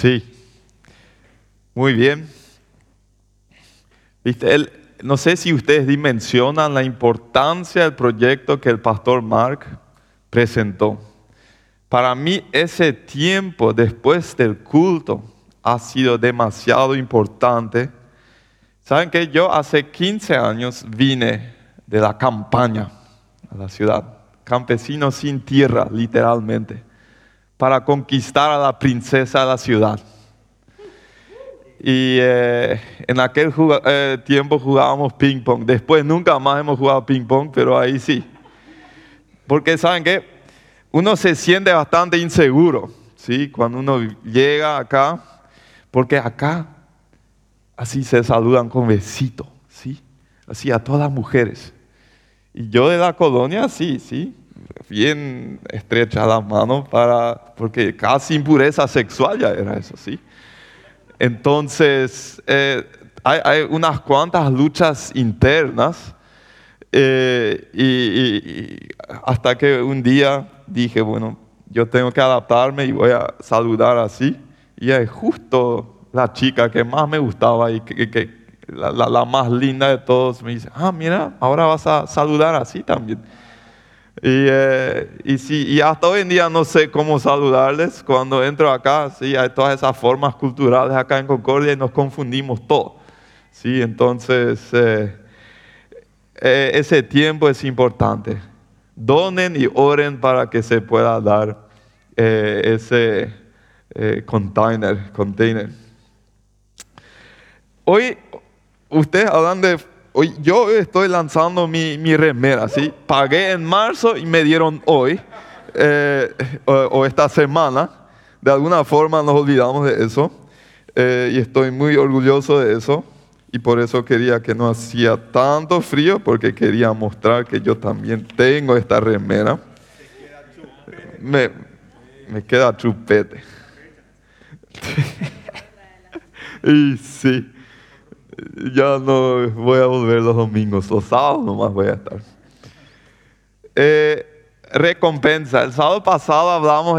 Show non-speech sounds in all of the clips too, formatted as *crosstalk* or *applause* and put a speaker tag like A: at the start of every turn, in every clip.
A: Sí. Muy bien. Viste, no sé si ustedes dimensionan la importancia del proyecto que el pastor Mark presentó. Para mí ese tiempo después del culto ha sido demasiado importante. Saben que yo hace 15 años vine de la campaña a la ciudad, campesino sin tierra, literalmente, para conquistar a la princesa de la ciudad. Y eh, en aquel eh, tiempo jugábamos ping pong. Después nunca más hemos jugado ping pong, pero ahí sí. Porque saben que uno se siente bastante inseguro, ¿sí? Cuando uno llega acá, porque acá así se saludan con besito, ¿sí? Así a todas las mujeres. Y yo de la colonia, sí, sí, bien estrecha las manos para, porque casi impureza sexual ya era eso, ¿sí? Entonces, eh, hay, unas cuantas luchas internas eh, y, hasta que un día dije, bueno, yo tengo que adaptarme y voy a saludar así. Y es justo la chica que más me gustaba y que, la, más linda de todos me dice, ah, mira, ahora vas a saludar así también. Y, eh, y, sí, y hasta hoy en día no sé cómo saludarles. Cuando entro acá, sí, hay todas esas formas culturales acá en Concordia y nos confundimos todo. Sí, entonces eh, eh, ese tiempo es importante. Donen y oren para que se pueda dar ese container, container. Hoy ustedes hablan de hoy, yo estoy lanzando mi, remera, ¿sí? Pagué en marzo y me dieron hoy, eh, o, esta semana. De alguna forma nos olvidamos de eso. Eh, y estoy muy orgulloso de eso. Y por eso quería que no hacía tanto frío, porque quería mostrar que yo también tengo esta remera. Me, me queda chupete. *laughs* y sí ya no voy a volver los domingos, los sábados nomás voy a estar. Eh, recompensa. El sábado pasado hablamos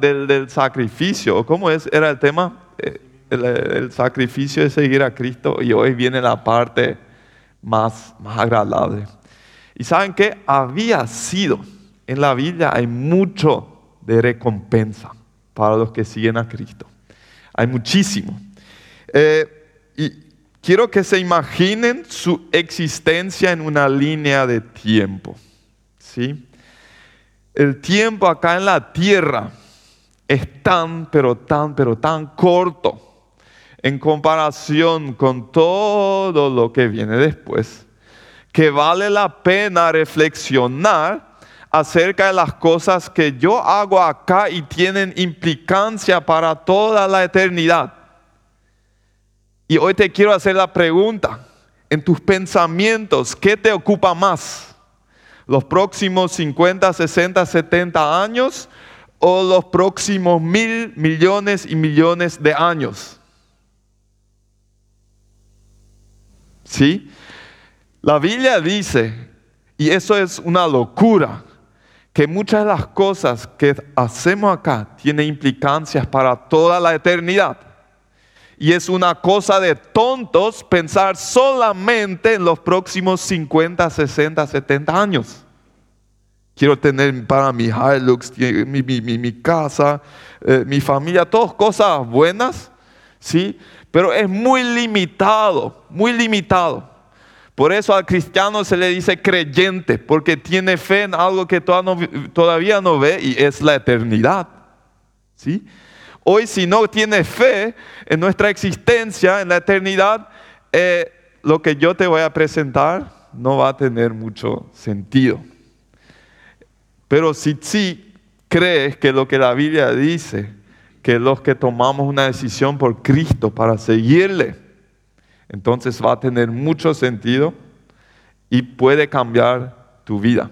A: del, sacrificio. ¿Cómo es? era el tema? Eh, el, sacrificio de seguir a Cristo. Y hoy viene la parte más, más agradable. Y saben que había sido, en la Biblia hay mucho de recompensa para los que siguen a Cristo. Hay muchísimo. Eh, y quiero que se imaginen su existencia en una línea de tiempo. ¿sí? El tiempo acá en la tierra es tan, pero tan, pero tan corto en comparación con todo lo que viene después, que vale la pena reflexionar acerca de las cosas que yo hago acá y tienen implicancia para toda la eternidad. Y hoy te quiero hacer la pregunta, en tus pensamientos, ¿qué te ocupa más? ¿Los próximos 50, 60, 70 años o los próximos mil millones y millones de años? ¿Sí? La Biblia dice, y eso es una locura, que muchas de las cosas que hacemos acá tienen implicancias para toda la eternidad. Y es una cosa de tontos pensar solamente en los próximos 50, 60, 70 años. Quiero tener para mi Hilux, mi, mi, casa, eh, mi familia, todas cosas buenas, ¿sí? Pero es muy limitado, muy limitado. Por eso al cristiano se le dice creyente, porque tiene fe en algo que todavía no ve y es la eternidad. ¿Sí? Hoy si no tiene fe en nuestra existencia, en la eternidad, eh, lo que yo te voy a presentar no va a tener mucho sentido. Pero si sí crees que lo que la Biblia dice, que los que tomamos una decisión por Cristo para seguirle, entonces va a tener mucho sentido y puede cambiar tu vida.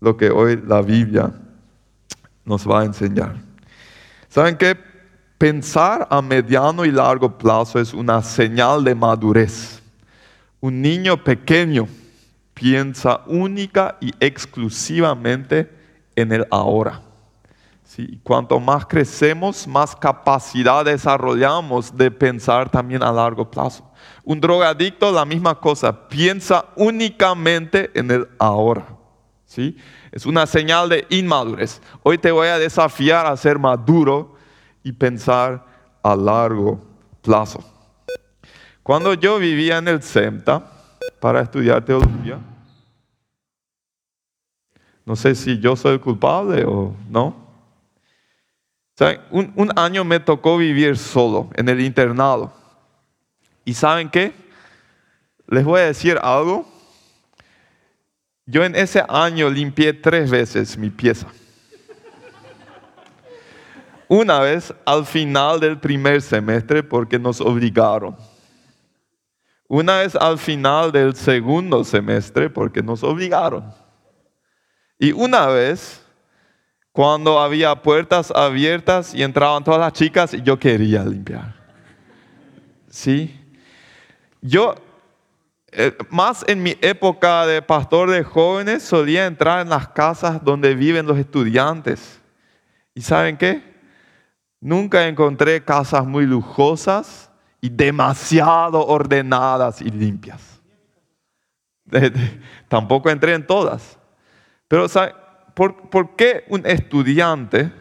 A: Lo que hoy la Biblia nos va a enseñar. ¿Saben qué? Pensar a mediano y largo plazo es una señal de madurez. Un niño pequeño piensa única y exclusivamente en el ahora. ¿sí? Cuanto más crecemos, más capacidad desarrollamos de pensar también a largo plazo. Un drogadicto, la misma cosa, piensa únicamente en el ahora. ¿sí? Es una señal de inmadurez. Hoy te voy a desafiar a ser maduro y pensar a largo plazo. Cuando yo vivía en el CEMTA para estudiar teología, no sé si yo soy el culpable o no. un, un año me tocó vivir solo en el internado. ¿Y saben qué? Les voy a decir algo. Yo en ese año limpié tres veces mi pieza. Una vez al final del primer semestre porque nos obligaron. Una vez al final del segundo semestre porque nos obligaron. Y una vez cuando había puertas abiertas y entraban todas las chicas y yo quería limpiar. ¿Sí? Yo, eh, más en mi época de pastor de jóvenes, solía entrar en las casas donde viven los estudiantes. ¿Y saben qué? Nunca encontré casas muy lujosas y demasiado ordenadas y limpias. *laughs* Tampoco entré en todas. Pero ¿sabe? ¿Por, ¿por qué un estudiante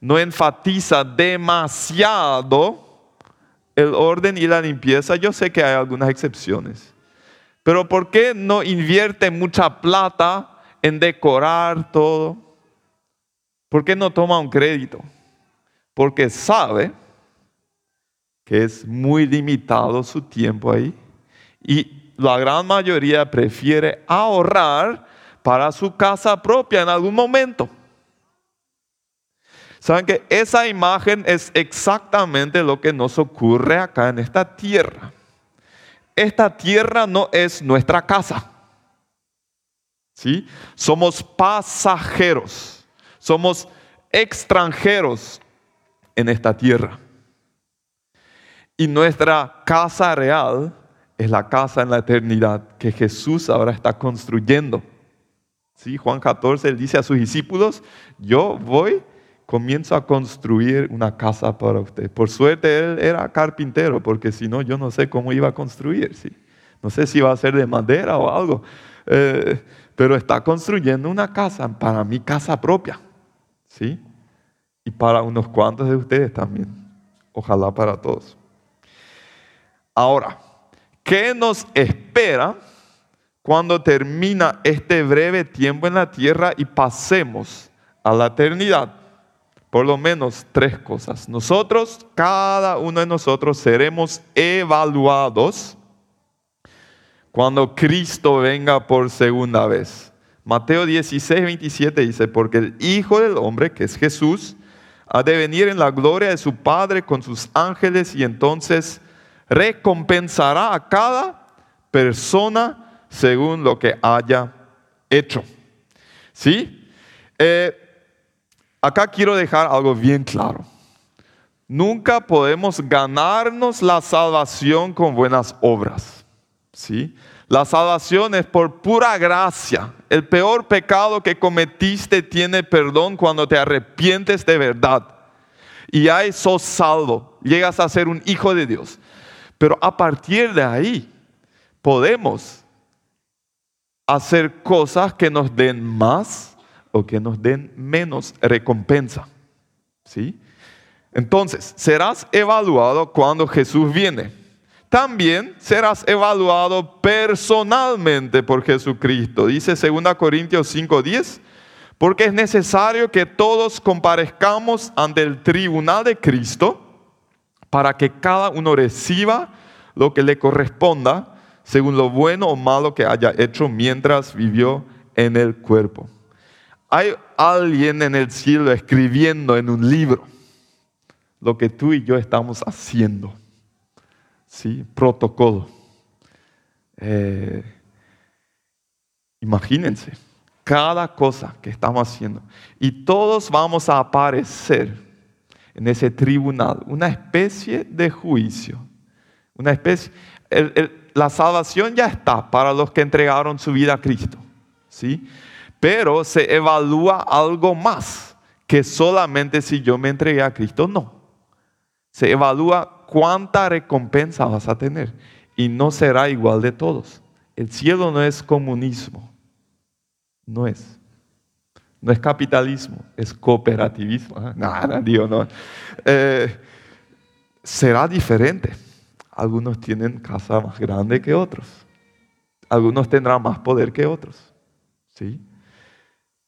A: no enfatiza demasiado el orden y la limpieza, yo sé que hay algunas excepciones. Pero ¿por qué no invierte mucha plata en decorar todo? ¿Por qué no toma un crédito? Porque sabe que es muy limitado su tiempo ahí y la gran mayoría prefiere ahorrar para su casa propia en algún momento. Saben que esa imagen es exactamente lo que nos ocurre acá en esta tierra. Esta tierra no es nuestra casa. ¿Sí? Somos pasajeros. Somos extranjeros en esta tierra. Y nuestra casa real es la casa en la eternidad que Jesús ahora está construyendo. ¿Sí? Juan 14 él dice a sus discípulos, yo voy comienzo a construir una casa para usted. Por suerte él era carpintero, porque si no, yo no sé cómo iba a construir. ¿sí? No sé si iba a ser de madera o algo, eh, pero está construyendo una casa para mi casa propia. ¿sí? Y para unos cuantos de ustedes también. Ojalá para todos. Ahora, ¿qué nos espera cuando termina este breve tiempo en la tierra y pasemos a la eternidad? Por lo menos tres cosas. Nosotros, cada uno de nosotros seremos evaluados cuando Cristo venga por segunda vez. Mateo 16, 27 dice, porque el Hijo del Hombre, que es Jesús, ha de venir en la gloria de su Padre con sus ángeles y entonces recompensará a cada persona según lo que haya hecho. ¿Sí? Eh, acá quiero dejar algo bien claro. Nunca podemos ganarnos la salvación con buenas obras. ¿sí? La salvación es por pura gracia. El peor pecado que cometiste tiene perdón cuando te arrepientes de verdad. Y ahí sos salvo. Llegas a ser un hijo de Dios. Pero a partir de ahí podemos hacer cosas que nos den más o que nos den menos recompensa. ¿Sí? Entonces, serás evaluado cuando Jesús viene. También serás evaluado personalmente por Jesucristo. Dice 2 Corintios 5:10, porque es necesario que todos comparezcamos ante el tribunal de Cristo para que cada uno reciba lo que le corresponda según lo bueno o malo que haya hecho mientras vivió en el cuerpo. Hay alguien en el cielo escribiendo en un libro lo que tú y yo estamos haciendo. ¿Sí? Protocolo. Eh, imagínense, cada cosa que estamos haciendo. Y todos vamos a aparecer en ese tribunal, una especie de juicio. Una especie, la salvación ya está para los que entregaron su vida a Cristo. ¿sí? Pero se evalúa algo más, que solamente si yo me entregué a Cristo, no. Se evalúa cuánta recompensa vas a tener y no será igual de todos. El cielo no es comunismo, no es. No es capitalismo, es cooperativismo. Ah, nada, Dios, no. Eh, será diferente. Algunos tienen casa más grande que otros. Algunos tendrán más poder que otros. ¿Sí?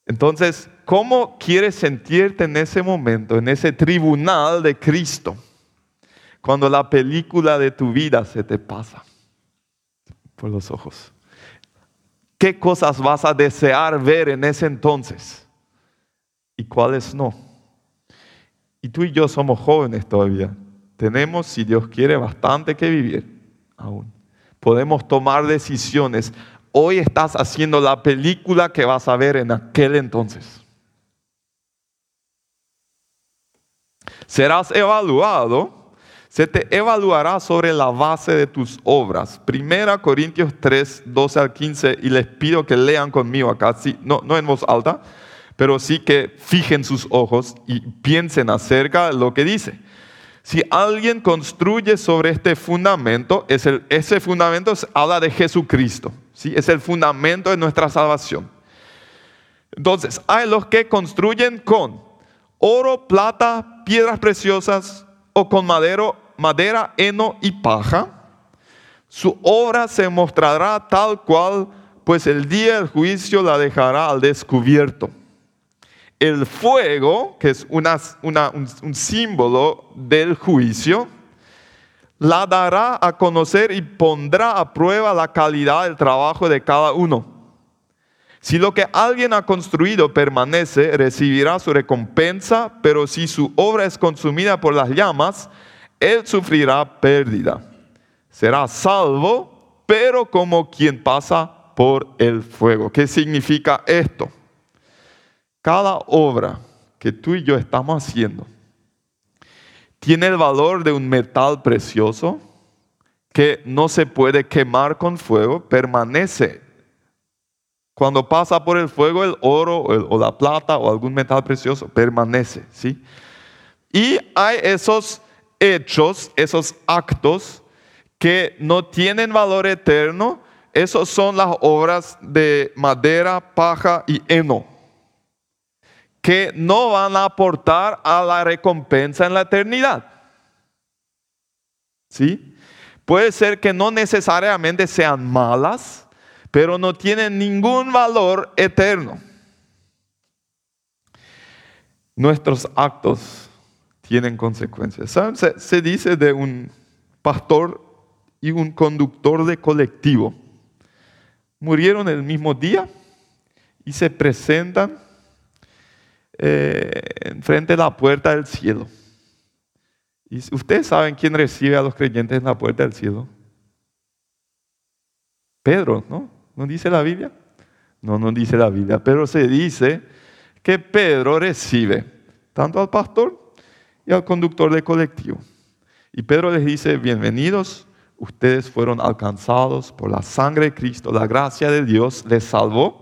A: Entonces, ¿cómo quieres sentirte en ese momento, en ese tribunal de Cristo? Cuando la película de tu vida se te pasa por los ojos. ¿Qué cosas vas a desear ver en ese entonces? ¿Y cuáles no? Y tú y yo somos jóvenes todavía. Tenemos, si Dios quiere, bastante que vivir aún. Podemos tomar decisiones. Hoy estás haciendo la película que vas a ver en aquel entonces. Serás evaluado se te evaluará sobre la base de tus obras. Primera Corintios 3, 12 al 15, y les pido que lean conmigo acá, sí, no, no en voz alta, pero sí que fijen sus ojos y piensen acerca de lo que dice. Si alguien construye sobre este fundamento, es el, ese fundamento habla de Jesucristo, ¿sí? es el fundamento de nuestra salvación. Entonces, hay los que construyen con oro, plata, piedras preciosas o con madero, madera, heno y paja. Su obra se mostrará tal cual, pues el día del juicio la dejará al descubierto el fuego, que es un, un símbolo del juicio, la dará a conocer y pondrá a prueba la calidad del trabajo de cada uno. Si lo que alguien ha construido permanece, recibirá su recompensa, pero si su obra es consumida por las llamas, él sufrirá pérdida. Será salvo, pero como quien pasa por el fuego. ¿Qué significa esto? Cada obra que tú y yo estamos haciendo tiene el valor de un metal precioso que no se puede quemar con fuego, permanece. Cuando pasa por el fuego el oro o, la plata o algún metal precioso, permanece, ¿sí? Y hay esos hechos, esos actos que no tienen valor eterno, esos son las obras de madera, paja y heno que no van a aportar a la recompensa en la eternidad. ¿Sí? Puede ser que no necesariamente sean malas, pero no tienen ningún valor eterno. Nuestros actos tienen consecuencias. Se, se dice de un pastor y un conductor de colectivo. Murieron el mismo día y se presentan eh, enfrente de la puerta del cielo. Y ustedes saben quién recibe a los creyentes en la puerta del cielo. Pedro, ¿no? ¿No dice la Biblia? No, no dice la Biblia, pero se dice que Pedro recibe tanto al pastor y al conductor de colectivo. Y Pedro les dice, bienvenidos, ustedes fueron alcanzados por la sangre de Cristo, la gracia de Dios les salvó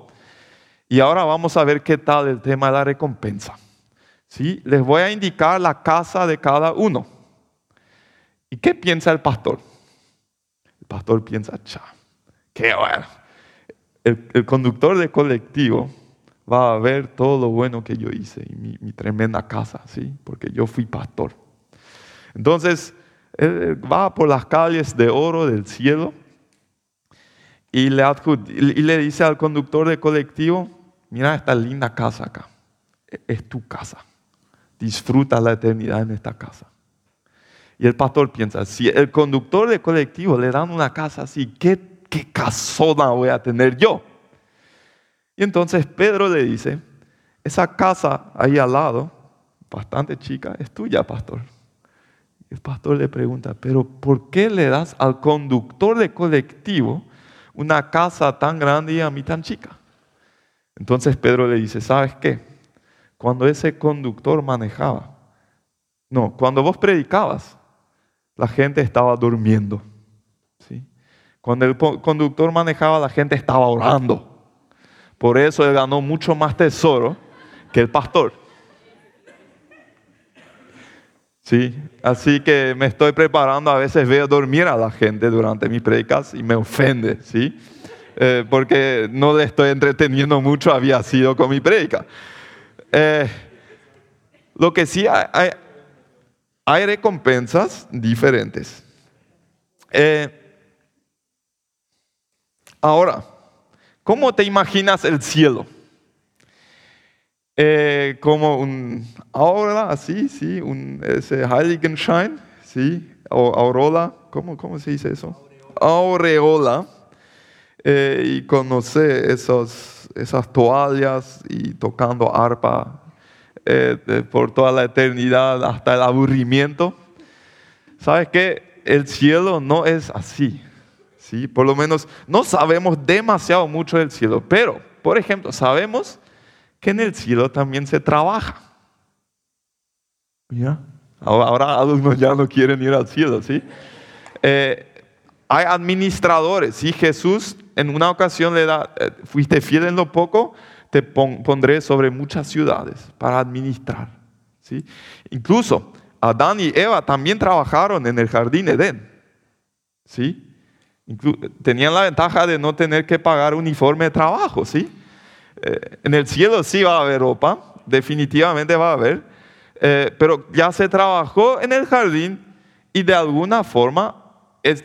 A: y ahora vamos a ver qué tal el tema de la recompensa. ¿Sí? Les voy a indicar la casa de cada uno. ¿Y qué piensa el pastor? El pastor piensa, cha, qué bueno. El, conductor de colectivo va a ver todo lo bueno que yo hice y mi, tremenda casa, ¿sí? Porque yo fui pastor. Entonces, él va por las calles de oro del cielo y le, y le dice al conductor de colectivo, mira esta linda casa acá. E-, es tu casa. Disfruta la eternidad en esta casa. Y el pastor piensa, si el conductor de colectivo le dan una casa así, ¿qué, qué casona voy a tener yo? Y entonces Pedro le dice, esa casa ahí al lado, bastante chica, es tuya, pastor. El pastor le pregunta, pero ¿por qué le das al conductor de colectivo una casa tan grande y a mí tan chica? Entonces Pedro le dice, ¿sabes qué? Cuando ese conductor manejaba, no, cuando vos predicabas, la gente estaba durmiendo. ¿sí? Cuando el conductor manejaba, la gente estaba orando. Por eso él ganó mucho más tesoro que el pastor. ¿sí? Así que me estoy preparando, a veces veo dormir a la gente durante mis predicas y me ofende, ¿sí? Eh, porque no le estoy entreteniendo mucho, había sido con mi predica. Eh, lo que sí hay, hay, recompensas diferentes. Eh, ahora, ¿cómo te imaginas el cielo? como un aura, así, sí, un ese Heiligenschein, sí, o aurora, ¿cómo, cómo se dice eso? Aureola eh, y conocer esos, esas toallas y tocando arpa eh, por toda la eternidad hasta el aburrimiento. ¿Sabes qué? El cielo no es así. ¿sí? Por lo menos no sabemos demasiado mucho del cielo, pero, por ejemplo, sabemos que en el cielo también se trabaja. ¿Ya? Ahora algunos ya no quieren ir al cielo, ¿sí? Eh, hay administradores. y Jesús en una ocasión le da, eh, fuiste fiel en lo poco, te pondré sobre muchas ciudades para administrar. ¿sí? Incluso Adán y Eva también trabajaron en el jardín Edén. ¿sí? tenían la ventaja de no tener que pagar uniforme de trabajo. ¿sí? Eh, en el cielo sí va a haber ropa, definitivamente va a haber, eh, pero ya se trabajó en el jardín y de alguna forma es,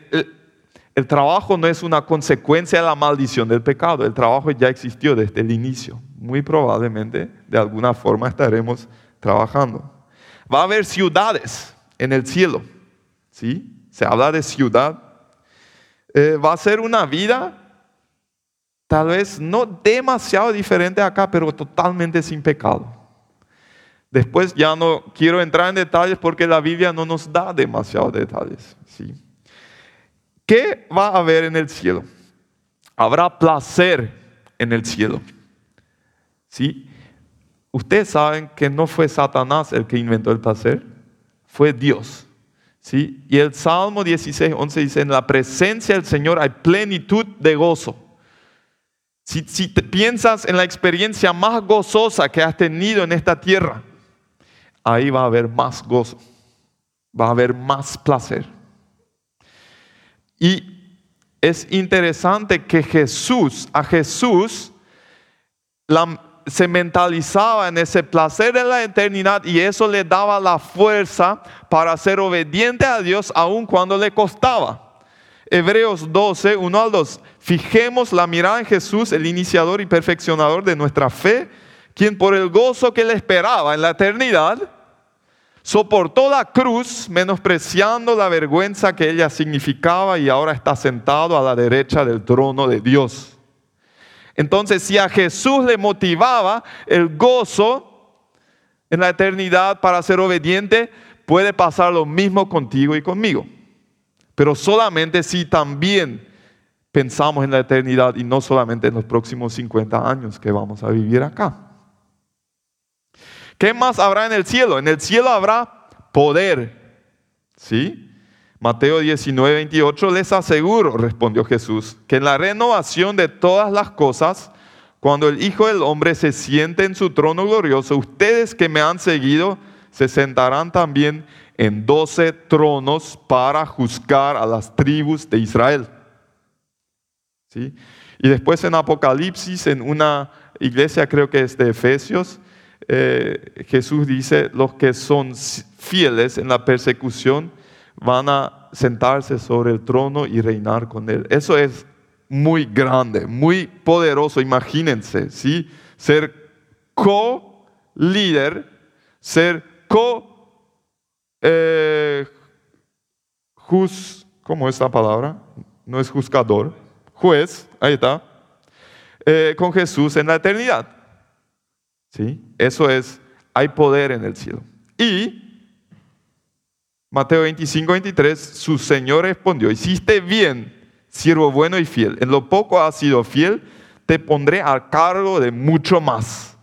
A: trabajo no es una consecuencia de la maldición del pecado, el trabajo ya existió desde el inicio. Muy probablemente de alguna forma estaremos trabajando. Va a haber ciudades en el cielo, ¿sí? Se habla de ciudad. Eh, va a ser una vida tal vez no demasiado diferente acá, pero totalmente sin pecado. Después ya no quiero entrar en detalles porque la Biblia no nos da demasiados detalles, ¿sí? ¿Qué va a haber en el cielo? Habrá placer en el cielo. ¿Sí? Ustedes saben que no fue Satanás el que inventó el placer, fue Dios. ¿Sí? Y el Salmo 16, 11 dice, en la presencia del Señor hay plenitud de gozo. Si, si te piensas en la experiencia más gozosa que has tenido en esta tierra, ahí va a haber más gozo, va a haber más placer. Y es interesante que Jesús, a Jesús, se mentalizaba en ese placer de la eternidad y eso le daba la fuerza para ser obediente a Dios aun cuando le costaba. Hebreos 12, 1 al 2. Fijemos la mirada en Jesús, el iniciador y perfeccionador de nuestra fe, quien por el gozo que le esperaba en la eternidad, soportó la cruz menospreciando la vergüenza que ella significaba y ahora está sentado a la derecha del trono de Dios. Entonces, si a Jesús le motivaba el gozo en la eternidad para ser obediente, puede pasar lo mismo contigo y conmigo. Pero solamente si también pensamos en la eternidad y no solamente en los próximos 50 años que vamos a vivir acá. ¿Qué más habrá en el cielo? En el cielo habrá poder. ¿Sí? Mateo 19, 28, les aseguro, respondió Jesús, que en la renovación de todas las cosas, cuando el Hijo del Hombre se siente en su trono glorioso, ustedes que me han seguido se sentarán también en doce tronos para juzgar a las tribus de Israel. ¿Sí? Y después en Apocalipsis, en una iglesia, creo que es de Efesios, eh, Jesús dice, los que son fieles en la persecución van a sentarse sobre el trono y reinar con él. Eso es muy grande, muy poderoso, imagínense, ¿sí? Ser co-líder, ser co... Eh, ¿Cómo es la palabra? No es juzgador, juez, ahí está, eh, con Jesús en la eternidad. ¿Sí? Eso es, hay poder en el cielo. Y Mateo 25, 23, su Señor respondió, hiciste bien, siervo bueno y fiel. En lo poco has sido fiel, te pondré a cargo de mucho más.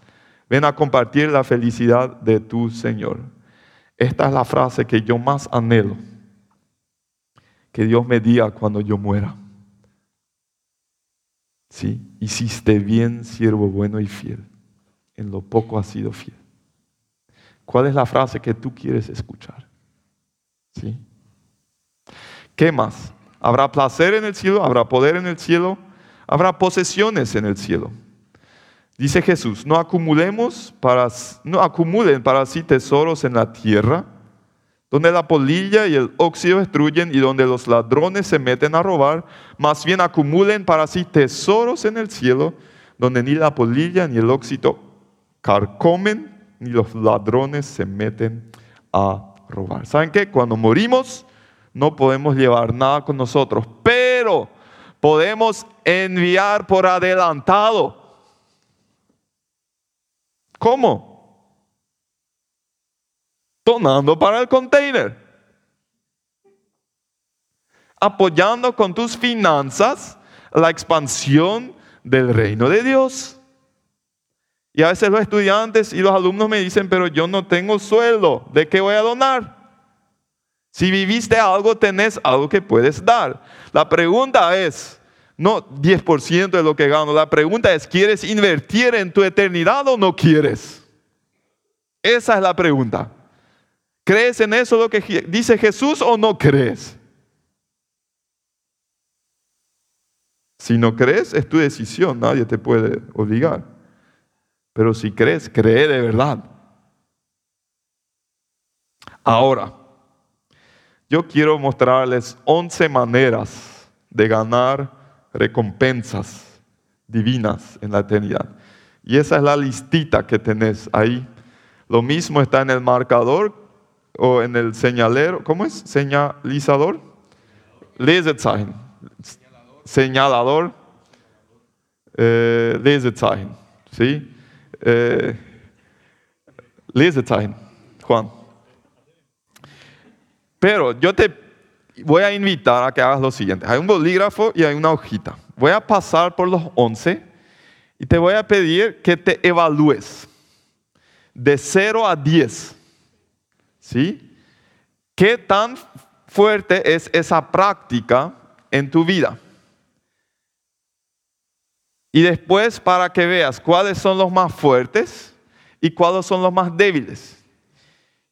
A: Ven a compartir la felicidad de tu Señor. Esta es la frase que yo más anhelo. Que Dios me diga cuando yo muera. Sí, hiciste bien, siervo bueno y fiel en lo poco has sido fiel. ¿Cuál es la frase que tú quieres escuchar? ¿Sí? ¿Qué más? Habrá placer en el cielo, habrá poder en el cielo, habrá posesiones en el cielo. Dice Jesús, no acumulemos para, no acumulen para sí tesoros en la tierra, donde la polilla y el óxido destruyen y donde los ladrones se meten a robar, más bien acumulen para sí tesoros en el cielo, donde ni la polilla ni el óxido carcomen, ni los ladrones se meten a robar. ¿Saben qué? Cuando morimos no podemos llevar nada con nosotros, pero podemos enviar por adelantado. ¿Cómo? Donando para el container. Apoyando con tus finanzas la expansión del reino de Dios. Y a veces los estudiantes y los alumnos me dicen, pero yo no tengo sueldo, ¿de qué voy a donar? Si viviste algo, tenés algo que puedes dar. La pregunta es, no 10% de lo que gano, la pregunta es, ¿quieres invertir en tu eternidad o no quieres? Esa es la pregunta. ¿Crees en eso lo que dice Jesús o no crees? Si no crees, es tu decisión, nadie te puede obligar. Pero si crees, cree de verdad. Ahora, yo quiero mostrarles 11 maneras de ganar recompensas divinas en la eternidad. Y esa es la listita que tenés ahí. Lo mismo está en el marcador o en el señalero. ¿Cómo es? Señalizador. Lesezeichen. Señalador. Eh. ¿Sí? Eh, Lesezeichen. Juan. Pero yo te voy a invitar a que hagas lo siguiente. Hay un bolígrafo y hay una hojita. Voy a pasar por los 11 y te voy a pedir que te evalúes de 0 a 10. ¿Sí? ¿Qué tan fuerte es esa práctica en tu vida? Y después para que veas cuáles son los más fuertes y cuáles son los más débiles.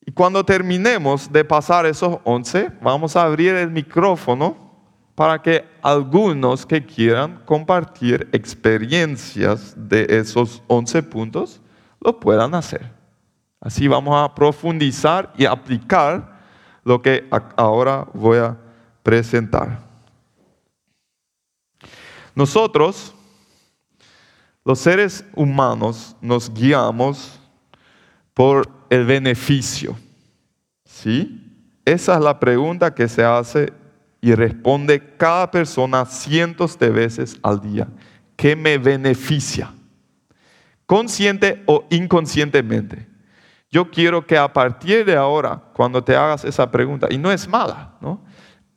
A: Y cuando terminemos de pasar esos 11, vamos a abrir el micrófono para que algunos que quieran compartir experiencias de esos 11 puntos lo puedan hacer. Así vamos a profundizar y aplicar lo que ahora voy a presentar. Nosotros, los seres humanos, nos guiamos por el beneficio? ¿Sí? Esa es la pregunta que se hace y responde cada persona cientos de veces al día. ¿Qué me beneficia? Consciente o inconscientemente. Yo quiero que a partir de ahora, cuando te hagas esa pregunta, y no es mala, ¿no?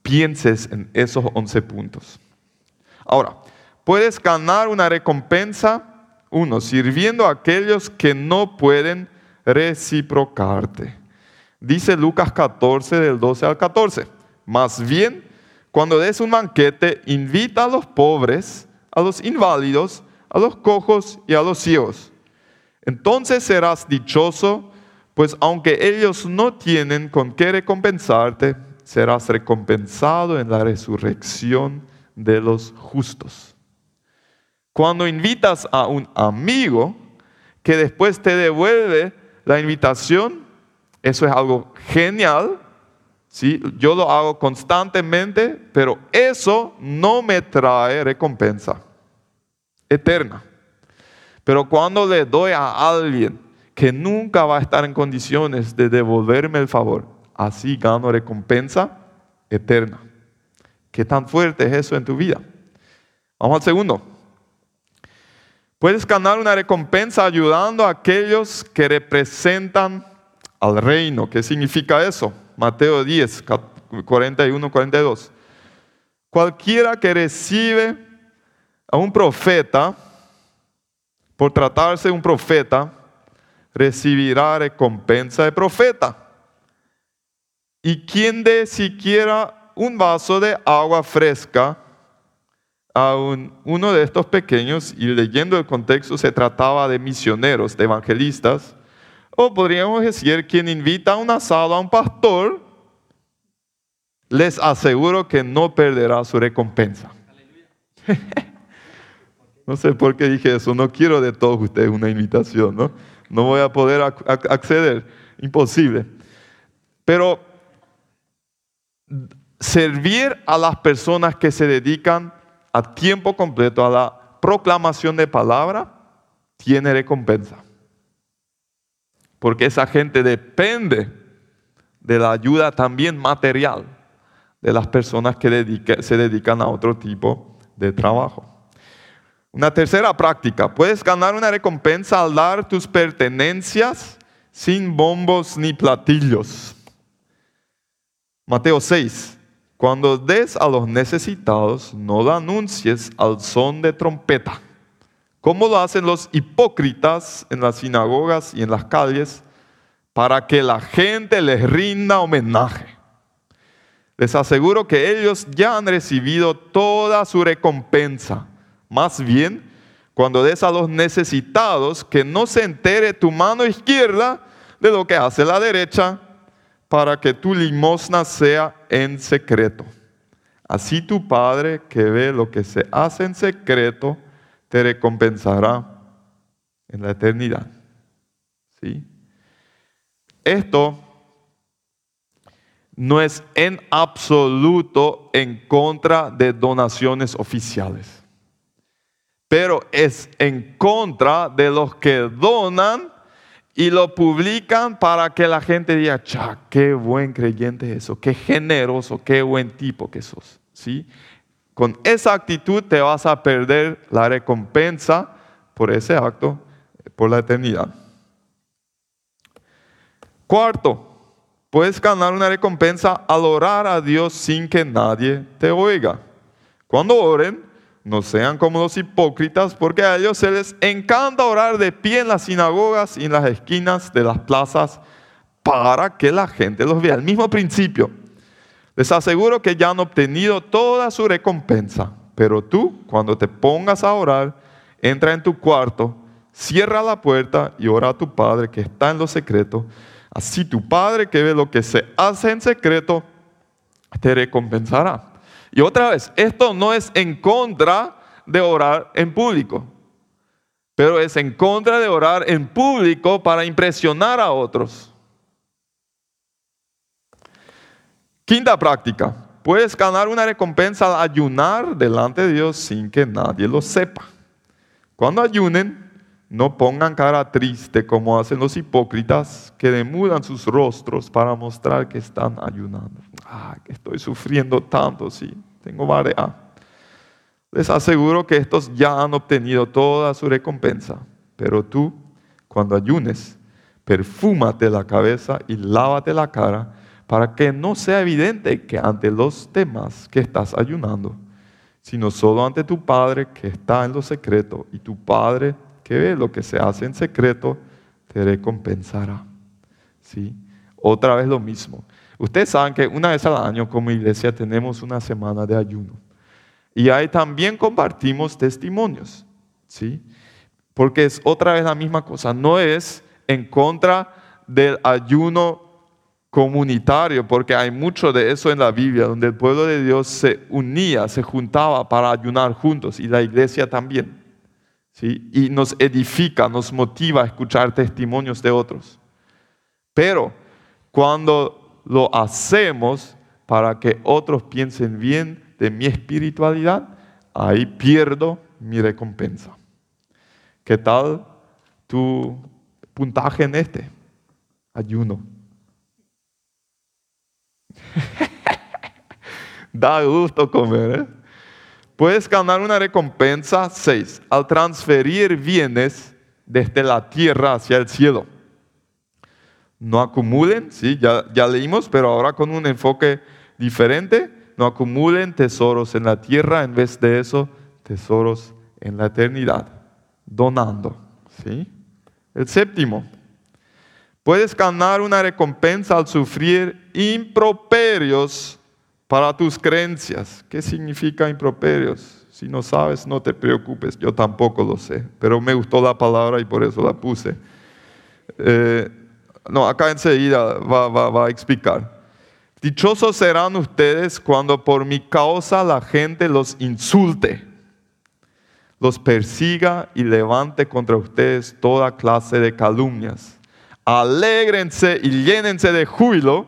A: pienses en esos 11 puntos. Ahora, puedes ganar una recompensa, uno, sirviendo a aquellos que no pueden reciprocarte. Dice Lucas 14 del 12 al 14. Más bien, cuando des un banquete, invita a los pobres, a los inválidos, a los cojos y a los ciegos. Entonces serás dichoso, pues aunque ellos no tienen con qué recompensarte, serás recompensado en la resurrección de los justos. Cuando invitas a un amigo que después te devuelve la invitación, eso es algo genial, ¿sí? yo lo hago constantemente, pero eso no me trae recompensa eterna. Pero cuando le doy a alguien que nunca va a estar en condiciones de devolverme el favor, así gano recompensa eterna. ¿Qué tan fuerte es eso en tu vida? Vamos al segundo. Puedes ganar una recompensa ayudando a aquellos que representan al reino. ¿Qué significa eso? Mateo 10, 41, 42. Cualquiera que recibe a un profeta, por tratarse de un profeta, recibirá recompensa de profeta. Y quien dé siquiera un vaso de agua fresca a uno de estos pequeños, y leyendo el contexto se trataba de misioneros, de evangelistas, o podríamos decir quien invita a un asado a un pastor, les aseguro que no perderá su recompensa. *laughs* no sé por qué dije eso, no quiero de todos ustedes una invitación, ¿no? No voy a poder acceder, imposible. Pero servir a las personas que se dedican a tiempo completo a la proclamación de palabra tiene recompensa. Porque esa gente depende de la ayuda también material de las personas que se dedican a otro tipo de trabajo. Una tercera práctica, puedes ganar una recompensa al dar tus pertenencias sin bombos ni platillos. Mateo 6, cuando des a los necesitados, no lo anuncies al son de trompeta, como lo hacen los hipócritas en las sinagogas y en las calles, para que la gente les rinda homenaje. Les aseguro que ellos ya han recibido toda su recompensa. Más bien, cuando des a los necesitados, que no se entere tu mano izquierda de lo que hace la derecha, para que tu limosna sea en secreto. Así tu Padre que ve lo que se hace en secreto, te recompensará en la eternidad. ¿Sí? Esto no es en absoluto en contra de donaciones oficiales, pero es en contra de los que donan y lo publican para que la gente diga, cha, qué buen creyente es eso, qué generoso, qué buen tipo que sos. ¿Sí? Con esa actitud te vas a perder la recompensa por ese acto por la eternidad. Cuarto, puedes ganar una recompensa al orar a Dios sin que nadie te oiga. Cuando oren, no sean como los hipócritas, porque a ellos se les encanta orar de pie en las sinagogas y en las esquinas de las plazas para que la gente los vea. El mismo principio. Les aseguro que ya han obtenido toda su recompensa, pero tú, cuando te pongas a orar, entra en tu cuarto, cierra la puerta y ora a tu Padre que está en lo secreto Así tu Padre que ve lo que se hace en secreto, te recompensará. Y otra vez, esto no es en contra de orar en público, pero es en contra de orar en público para impresionar a otros. Quinta práctica, puedes ganar una recompensa al ayunar delante de Dios sin que nadie lo sepa. Cuando ayunen, no pongan cara triste como hacen los hipócritas que demudan sus rostros para mostrar que están ayunando. Ah, estoy sufriendo tanto, sí, tengo marea. Les aseguro que estos ya han obtenido toda su recompensa. Pero tú, cuando ayunes, perfúmate la cabeza y lávate la cara para que no sea evidente que ante los demás que estás ayunando, sino solo ante tu Padre que está en lo secreto y tu Padre que ve lo que se hace en secreto, te recompensará. ¿Sí? Otra vez lo mismo. Ustedes saben que una vez al año como iglesia tenemos una semana de ayuno. Y ahí también compartimos testimonios. ¿sí? Porque es otra vez la misma cosa. No es en contra del ayuno comunitario, porque hay mucho de eso en la Biblia, donde el pueblo de Dios se unía, se juntaba para ayunar juntos y la iglesia también. Y nos edifica, nos motiva a escuchar testimonios de otros. Pero cuando lo hacemos para que otros piensen bien de mi espiritualidad, ahí pierdo mi recompensa. ¿Qué tal tu puntaje en este? Ayuno. *laughs* da gusto comer, ¿eh? Puedes ganar una recompensa, 6, al transferir bienes desde la tierra hacia el cielo. No acumulen, sí, ya, leímos, pero ahora con un enfoque diferente. No acumulen tesoros en la tierra, en vez de eso, tesoros en la eternidad, donando. ¿sí? El séptimo, puedes ganar una recompensa al sufrir improperios para tus creencias. ¿Qué significa improperios? Si no sabes, no te preocupes, yo tampoco lo sé, pero me gustó la palabra y por eso la puse. Eh, no, acá enseguida va, va, a explicar. Dichosos serán ustedes cuando por mi causa la gente los insulte, los persiga y levante contra ustedes toda clase de calumnias. Alégrense y llénense de júbilo,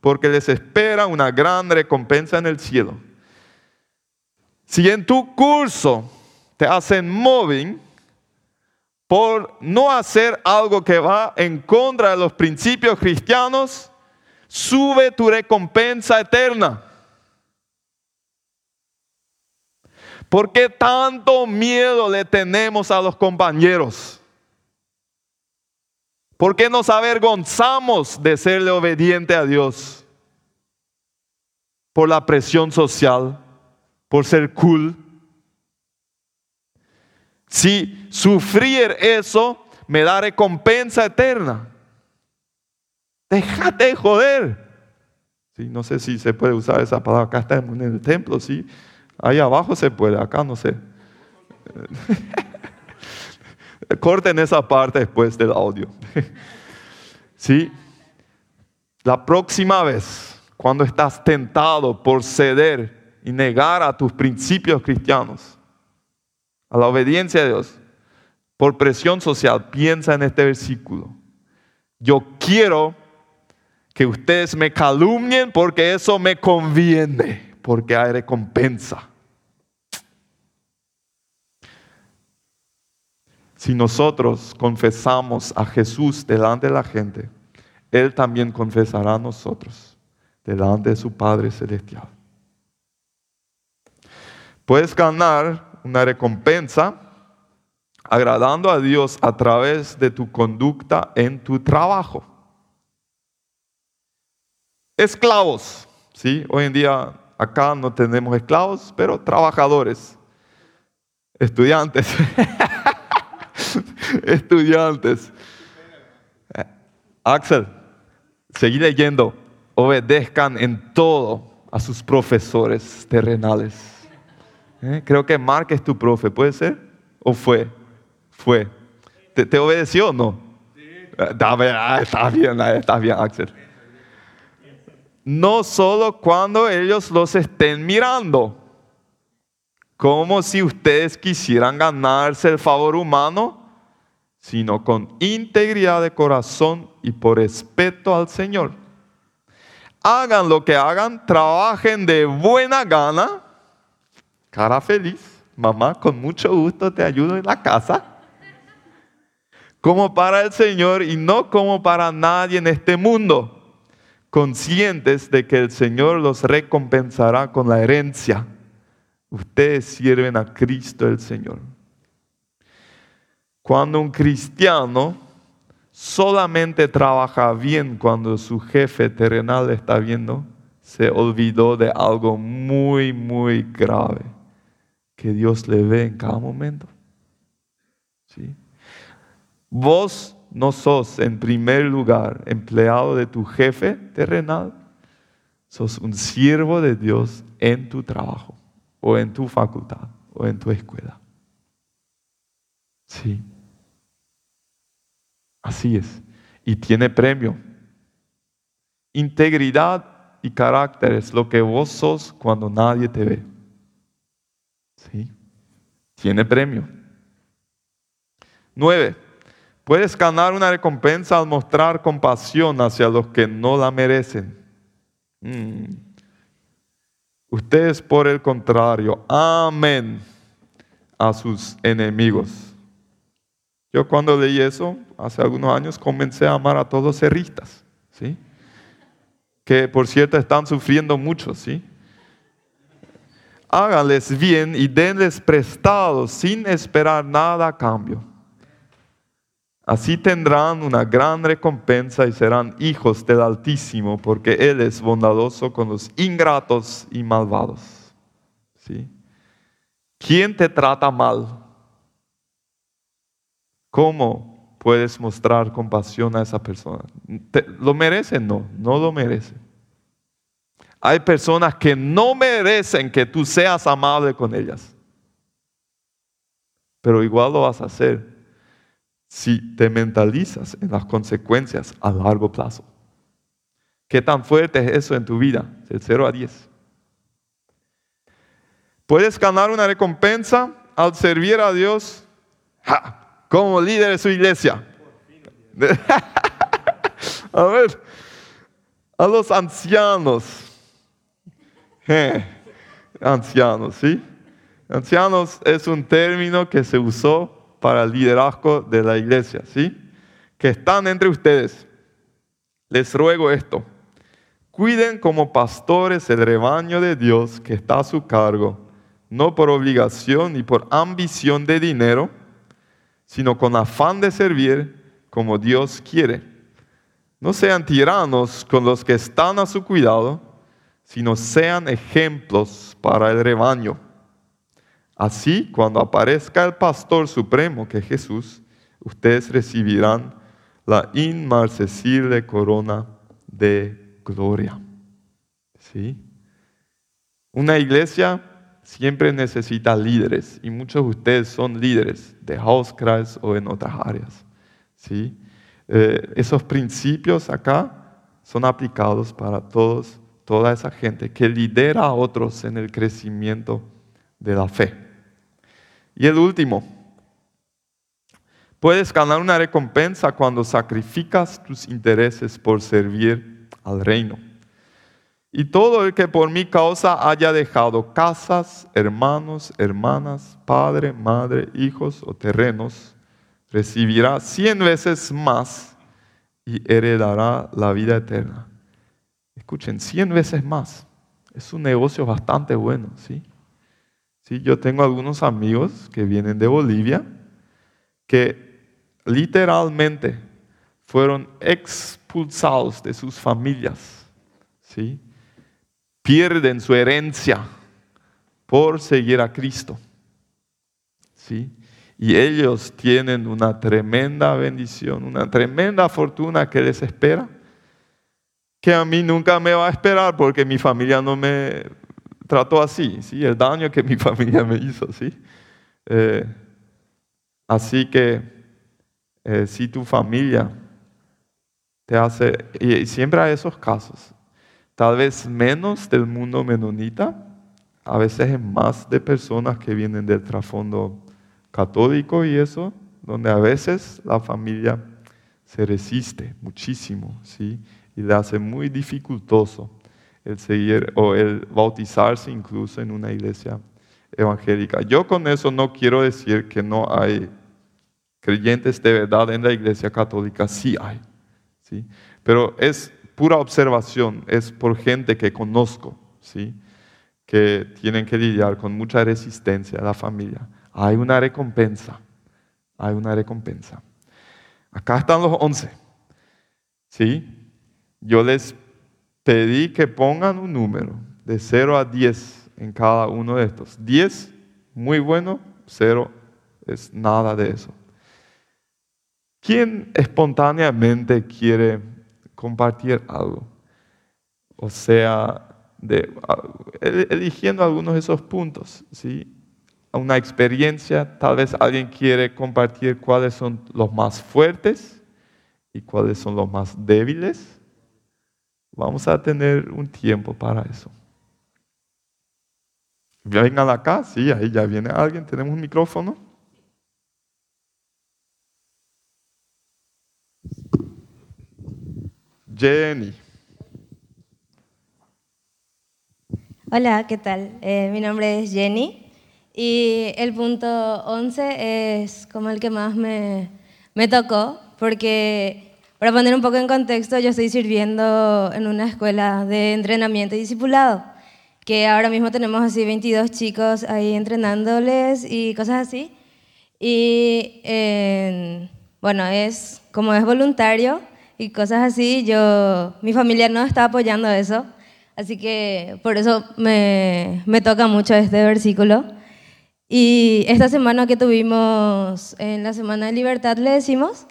A: porque les espera una gran recompensa en el cielo. Si en tu curso te hacen mobbing por no hacer algo que va en contra de los principios cristianos, sube tu recompensa eterna. ¿Por qué tanto miedo le tenemos a los compañeros? ¿Por qué nos avergonzamos de serle obediente a Dios? Por la presión social, por ser cool. Si sufrir eso me da recompensa eterna. Déjate de joder. Sí, no sé si se puede usar esa palabra. Acá está en el templo, sí. Ahí abajo se puede, acá no sé. *laughs* Corten esa parte después del audio. *laughs* ¿Sí? La próxima vez, cuando estás tentado por ceder y negar a tus principios cristianos, a la obediencia a Dios, por presión social, piensa en este versículo. Yo quiero que ustedes me calumnien porque eso me conviene, porque hay recompensa. Si nosotros confesamos a Jesús delante de la gente, Él también confesará a nosotros delante de su Padre Celestial. Puedes ganar una recompensa agradando a Dios a través de tu conducta en tu trabajo. Esclavos, ¿sí? Hoy en día acá no tenemos esclavos, pero trabajadores, estudiantes, *laughs* estudiantes. Axel, seguí leyendo, obedezcan en todo a sus profesores terrenales. ¿Eh? Creo que Mark es tu profe, ¿puede ser? ¿O fue? Fue. ¿Te, obedeció o no? Sí. Ah, está bien, está bien, Axel no solo cuando ellos los estén mirando, como si ustedes quisieran ganarse el favor humano, sino con integridad de corazón y por respeto al Señor. Hagan lo que hagan, trabajen de buena gana, cara feliz, mamá, con mucho gusto te ayudo en la casa, como para el Señor y no como para nadie en este mundo conscientes de que el Señor los recompensará con la herencia. Ustedes sirven a Cristo el Señor. Cuando un cristiano solamente trabaja bien cuando su jefe terrenal está viendo, se olvidó de algo muy, muy grave que Dios le ve en cada momento. ¿Sí? Vos no sos en primer lugar empleado de tu jefe terrenal, sos un siervo de Dios en tu trabajo o en tu facultad o en tu escuela. Sí. Así es. Y tiene premio. Integridad y carácter es lo que vos sos cuando nadie te ve. Sí. Tiene premio. Nueve. Puedes ganar una recompensa al mostrar compasión hacia los que no la merecen. Mm. Ustedes, por el contrario, amen a sus enemigos. Yo cuando leí eso, hace algunos años, comencé a amar a todos los cerristas, ¿sí? Que por cierto están sufriendo mucho, ¿sí? Háganles bien y denles prestados sin esperar nada a cambio. Así tendrán una gran recompensa y serán hijos del Altísimo, porque Él es bondadoso con los ingratos y malvados. ¿Sí? ¿Quién te trata mal? ¿Cómo puedes mostrar compasión a esa persona? ¿Lo merece? No, no lo merece. Hay personas que no merecen que tú seas amable con ellas, pero igual lo vas a hacer si te mentalizas en las consecuencias a largo plazo. ¿Qué tan fuerte es eso en tu vida? Del 0 a 10. Puedes ganar una recompensa al servir a Dios como líder de su iglesia. *laughs* a ver, a los ancianos. Ancianos, ¿sí? Ancianos es un término que se usó para el liderazgo de la iglesia, ¿sí? Que están entre ustedes. Les ruego esto. Cuiden como pastores el rebaño de Dios que está a su cargo no por obligación ni por ambición de dinero, sino con afán de servir como Dios quiere. No sean tiranos con los que están a su cuidado, sino sean ejemplos para el rebaño. Así, cuando aparezca el pastor supremo, que es Jesús, ustedes recibirán la inmarcesible corona de gloria. ¿Sí? Una iglesia siempre necesita líderes y muchos de ustedes son líderes de Hauskreis o en otras áreas. ¿sí? Eh, esos principios acá son aplicados para todos, toda esa gente que lidera a otros en el crecimiento de la fe. Y el último, puedes ganar una recompensa cuando sacrificas tus intereses por servir al reino. Y todo el que por mi causa haya dejado casas, hermanos, hermanas, padre, madre, hijos o terrenos, recibirá cien veces más y heredará la vida eterna. Escuchen, cien veces más. Es un negocio bastante bueno, ¿sí? ¿sí? Yo tengo algunos amigos que vienen de Bolivia que literalmente fueron expulsados de sus familias, ¿sí? pierden su herencia por seguir a Cristo. ¿Sí? Y ellos tienen una tremenda bendición, una tremenda fortuna que les espera, que a mí nunca me va a esperar porque mi familia no me trató así, ¿sí? el daño que mi *laughs* familia me hizo. ¿sí? Eh, así que eh, si tu familia te hace, y siempre hay esos casos, tal vez menos del mundo menonita, a veces es más de personas que vienen del trasfondo católico y eso, donde a veces la familia se resiste muchísimo, ¿sí? Y le hace muy dificultoso el seguir o el bautizarse incluso en una iglesia evangélica. Yo con eso no quiero decir que no hay creyentes de verdad en la iglesia católica, sí hay, ¿sí? Pero es pura observación, es por gente que conozco, ¿sí? que tienen que lidiar con mucha resistencia a la familia. Hay una recompensa, hay una recompensa. Acá están los once. ¿sí? Yo les pedí que pongan un número de 0 a 10 en cada uno de estos. 10, muy bueno, 0 es nada de eso. ¿Quién espontáneamente quiere compartir algo. O sea, eligiendo algunos de esos puntos, ¿sí? Una experiencia, tal vez alguien quiere compartir cuáles son los más fuertes y cuáles son los más débiles. Vamos a tener un tiempo para eso. Vengan acá, sí, ahí ya viene alguien, tenemos un micrófono. Jenny.
B: Hola, ¿qué tal? Eh, mi nombre es Jenny y el punto 11 es como el que más me, me tocó porque, para poner un poco en contexto, yo estoy sirviendo en una escuela de entrenamiento y discipulado, que ahora mismo tenemos así 22 chicos ahí entrenándoles y cosas así. Y bueno, es como es voluntario, y cosas así, yo, mi familia no está apoyando eso, así que por eso me, me toca mucho este versículo. Y esta semana que tuvimos en la Semana de Libertad, le decimos,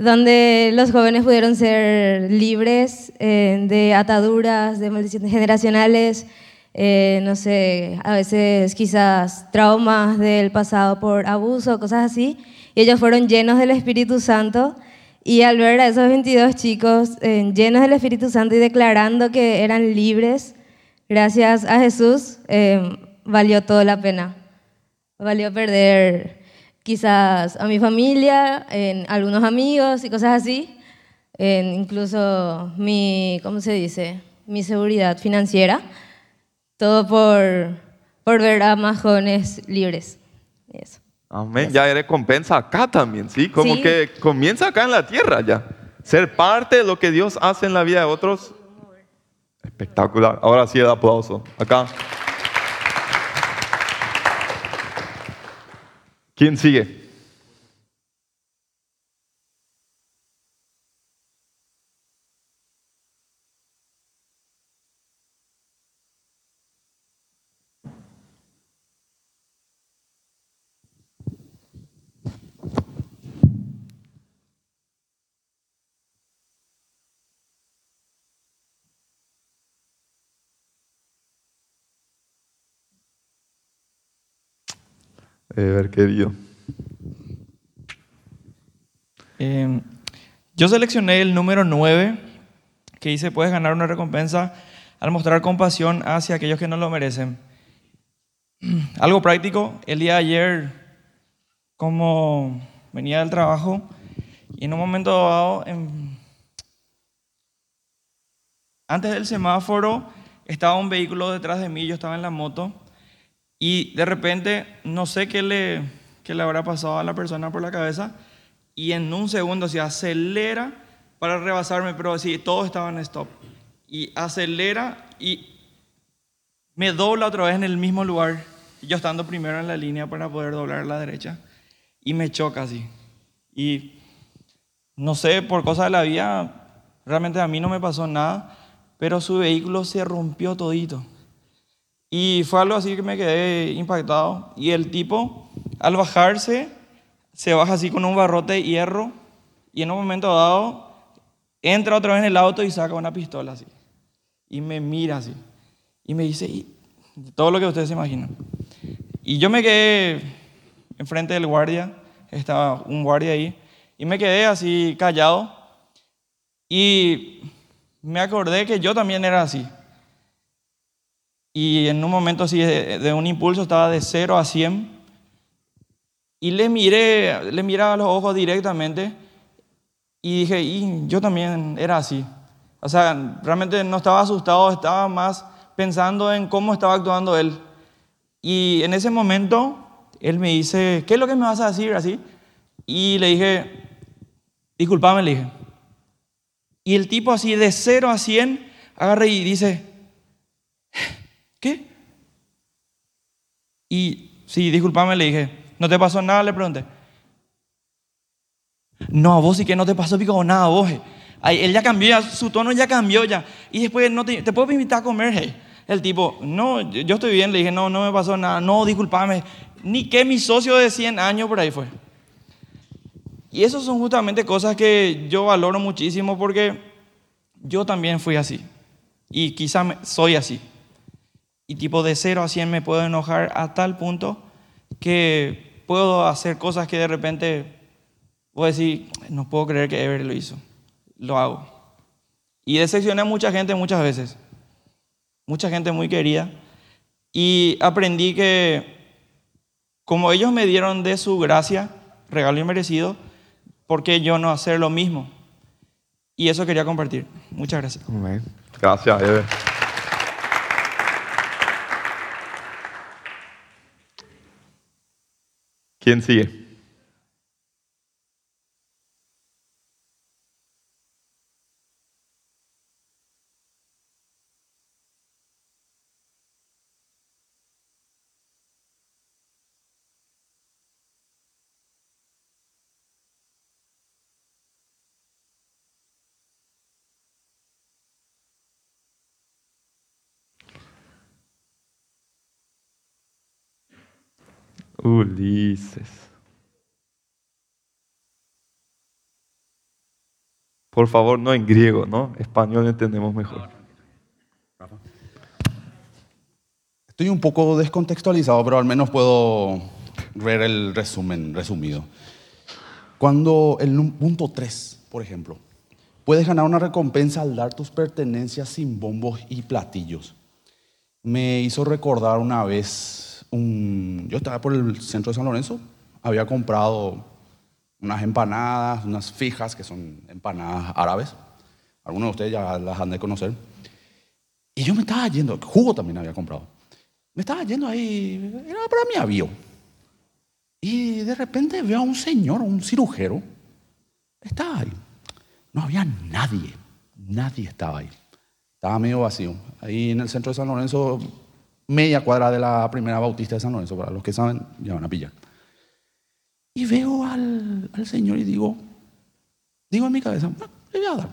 B: donde los jóvenes pudieron ser libres eh, de ataduras, de maldiciones generacionales, eh, no sé, a veces quizás traumas del pasado por abuso, cosas así, y ellos fueron llenos del Espíritu Santo Y al ver a esos 22 chicos eh, llenos del Espíritu Santo y declarando que eran libres, gracias a Jesús, valió toda la pena. Valió perder quizás a mi familia, en algunos amigos y cosas así, en incluso mi, ¿cómo se dice? Mi seguridad financiera, todo por, por ver a más jóvenes libres. Eso.
A: Amén. Ya hay recompensa acá también, ¿sí? Como
B: Sí.
A: que comienza acá en la tierra ya. Ser parte de lo que Dios hace en la vida de otros. Espectacular. Ahora sí el aplauso. Acá. ¿Quién sigue? Ever, querido.
C: Eh, yo seleccioné el número 9, que dice, puedes ganar una recompensa al mostrar compasión hacia aquellos que no lo merecen. *clears throat* Algo práctico, el día de ayer, como venía del trabajo, y en un momento dado, en- antes del semáforo, estaba un vehículo detrás de mí, yo estaba en la moto, y de repente, no sé qué le, qué le habrá pasado a la persona por la cabeza, y en un segundo se acelera para rebasarme, pero sí, todos estaban en stop. Y acelera y me dobla otra vez en el mismo lugar, yo estando primero en la línea para poder doblar la derecha, y me choca así. Y no sé, por cosas de la vida, realmente a mí no me pasó nada, pero su vehículo se rompió todito. Y fue algo así que me quedé impactado. Y el tipo, al bajarse, se baja así con un barrote de hierro y en un momento dado entra otra vez en el auto y saca una pistola así. Y me mira así. Y me dice todo lo que ustedes se imaginan. Y yo me quedé enfrente del guardia, estaba un guardia ahí, y me quedé así callado. Y me acordé que yo también era así. Y en un momento así de, de un impulso estaba de 0 a 100. Y le miré, le miraba a los ojos directamente y dije, y yo también era así. O sea, realmente no estaba asustado, estaba más pensando en cómo estaba actuando él. Y en ese momento, él me dice, ¿qué es lo que me vas a decir así? Y le dije, disculpame, le dije. Y el tipo así de 0 a 100 agarra y dice, ¿qué? Y sí, disculpame, le dije, ¿no te pasó nada? Le pregunté. No, vos sí que no te pasó pico nada, vos. eh. Ay, él ya cambió, su tono ya cambió ya. Y después, no te, ¿te puedo invitar a comer? hey?" El tipo, no, yo estoy bien, le dije, no, no me pasó nada, no, disculpame. Ni que mi socio de 100 años por ahí fue. Y eso son justamente cosas que yo valoro muchísimo porque yo también fui así. Y quizá soy así. Y tipo de 0 a 100 me puedo enojar a tal punto que puedo hacer cosas que de repente a decir, no puedo creer que Ever lo hizo. Lo hago. Y decepcioné a mucha gente muchas veces. Mucha gente muy querida. Y aprendí que como ellos me dieron de su gracia, regalo inmerecido, ¿por qué yo no hacer lo mismo? Y eso quería compartir. Muchas gracias.
A: Gracias, Ever. ¿Quién sigue? Ulises. Por favor, no en griego, ¿no? Español entendemos mejor.
D: Estoy un poco descontextualizado, pero al menos puedo ver el resumen resumido. Cuando un punto 3, por ejemplo, puedes ganar una recompensa al dar tus pertenencias sin bombos y platillos. Me hizo recordar una vez, un, yo estaba por el centro de San Lorenzo, había comprado unas empanadas, unas fijas, que son empanadas árabes. Algunos de ustedes ya las han de conocer. Y yo me estaba yendo, jugo también había comprado. Me estaba yendo ahí, era para mi avión. Y de repente veo a un señor, un cirujero, estaba ahí. No había nadie, nadie estaba ahí. Estaba medio vacío. Ahí en el centro de San Lorenzo, media cuadra de la primera bautista de San Lorenzo, para los que saben, ya van a pillar. Y veo al, al Señor y digo, digo en mi cabeza, "Ah, le voy a dar,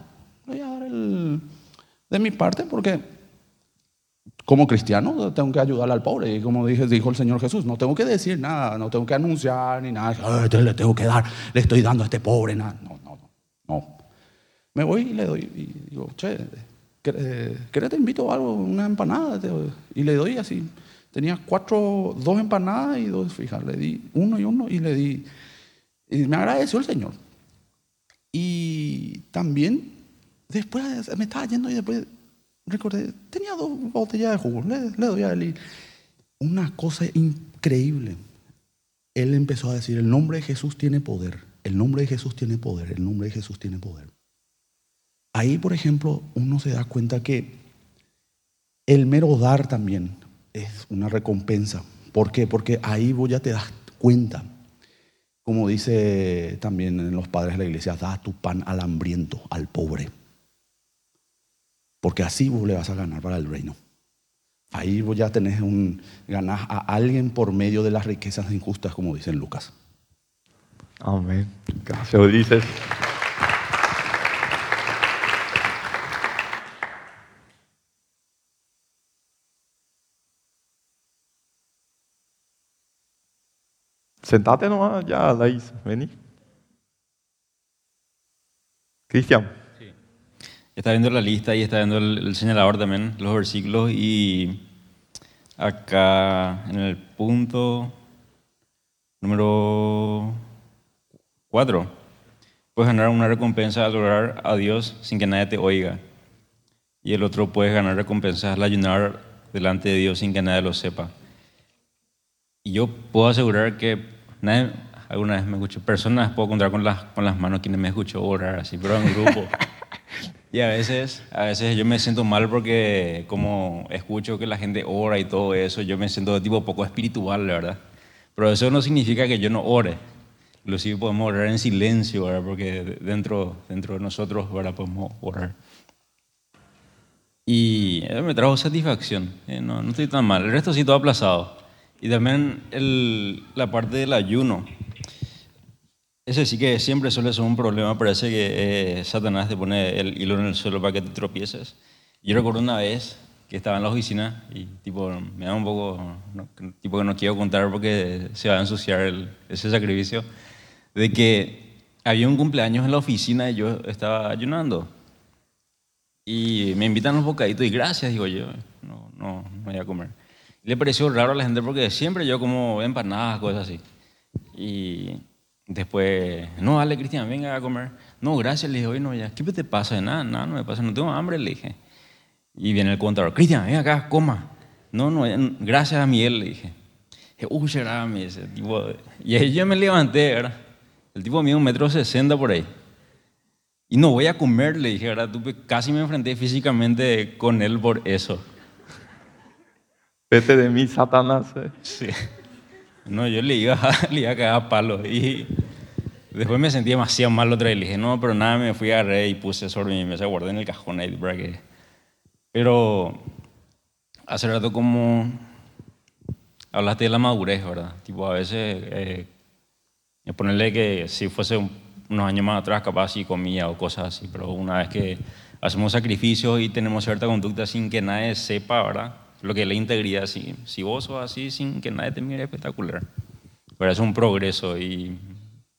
D: le voy a dar el, de mi parte porque como cristiano tengo que ayudar al pobre y como dije, dijo el Señor Jesús, no tengo que decir nada, no tengo que anunciar ni nada, "Ah, entonces le tengo que dar, le estoy dando a este pobre, nada, no, no, no, no. Me voy y le doy y digo, che, ¿querés querés te invito a algo, una empanada? Y le doy así. Tenía cuatro, dos empanadas y dos fijas. Le di uno y uno y le di. Y me agradeció el Señor. Y también, después me estaba yendo y después recordé, tenía dos botellas de jugo. Le, doy a él. una cosa increíble. Él empezó a decir, el nombre de Jesús tiene poder. El nombre de Jesús tiene poder. El nombre de Jesús tiene poder. Ahí, por ejemplo, uno se da cuenta que el mero dar también es una recompensa. ¿Por qué? Porque ahí vos ya te das cuenta. Como dice también los padres de la iglesia, da tu pan al hambriento, al pobre. Porque así vos le vas a ganar para el reino. Ahí vos ya tenés un, ganás a alguien por medio de las riquezas injustas, como dice en Lucas.
A: Amén. Gracias. Sentate nomás ya, Laís. Vení. Cristian.
E: Está viendo la lista y está viendo el, el señalador también, los versículos y acá en el punto número 4, puedes ganar una recompensa al orar a Dios sin que nadie te oiga. Y el otro puedes ganar recompensas al ayunar delante de Dios sin que nadie lo sepa. Y yo puedo asegurar que nadie, alguna vez me escuchó, personas puedo contar con las, con las manos quienes me escuchó orar así, pero en grupo. *laughs* Y a veces, a veces yo me siento mal porque como escucho que la gente ora y todo eso, yo me siento de tipo poco espiritual, la verdad. Pero eso no significa que yo no ore. Inclusive podemos orar en silencio, ¿verdad? Porque dentro, dentro de nosotros, ¿verdad? Podemos orar. Y me trajo satisfacción. eh, No, no estoy tan mal. El resto sí todo aplazado. Y también el- la parte del ayuno. Ese sí que siempre suele ser un problema. Parece que eh, Satanás te pone el hilo en el suelo para que te tropieces. Yo recuerdo una vez que estaba en la oficina y tipo me da un poco, no, tipo que no quiero contar porque se va a ensuciar el- ese sacrificio, de que había un cumpleaños en la oficina y yo estaba ayunando. Y me invitan un bocadito y gracias, digo yo, no, no, no voy a comer. Le pareció raro a la gente porque siempre yo como empanadas, cosas así. Y después, no, dale, Cristian, venga a comer. No, gracias, le dije, hoy no, ya. ¿Qué te pasa? Nada, nada, no me pasa, no tengo hambre, le dije. Y viene el contador, Cristian, ven acá, coma. No, no, gracias a Miguel, le dije. Uy, será mi ese tipo. de-". Y yo me levanté, ¿verdad? El tipo mide un metro sesenta por ahí. Y no voy a comer, le dije, ¿verdad? Casi me enfrenté físicamente con él por eso.
A: Vete de mí, Satanás. eh.
E: Sí. No, yo le iba, *laughs* le iba a cagar a palo. Y después me sentí demasiado mal otra vez. Le dije, no, pero nada, me fui a agarré y puse sobre mi mesa, guardé en el cajón ahí para que... Pero hace rato como hablaste de la madurez, ¿verdad? Tipo, a veces, eh, ponerle que si fuese un- unos años más atrás, capaz sí comía o cosas así, pero una vez que hacemos sacrificios y tenemos cierta conducta sin que nadie sepa, ¿verdad? Lo que es la integridad, si, si vos sos así sin que nadie te mire, es espectacular. Pero es un progreso y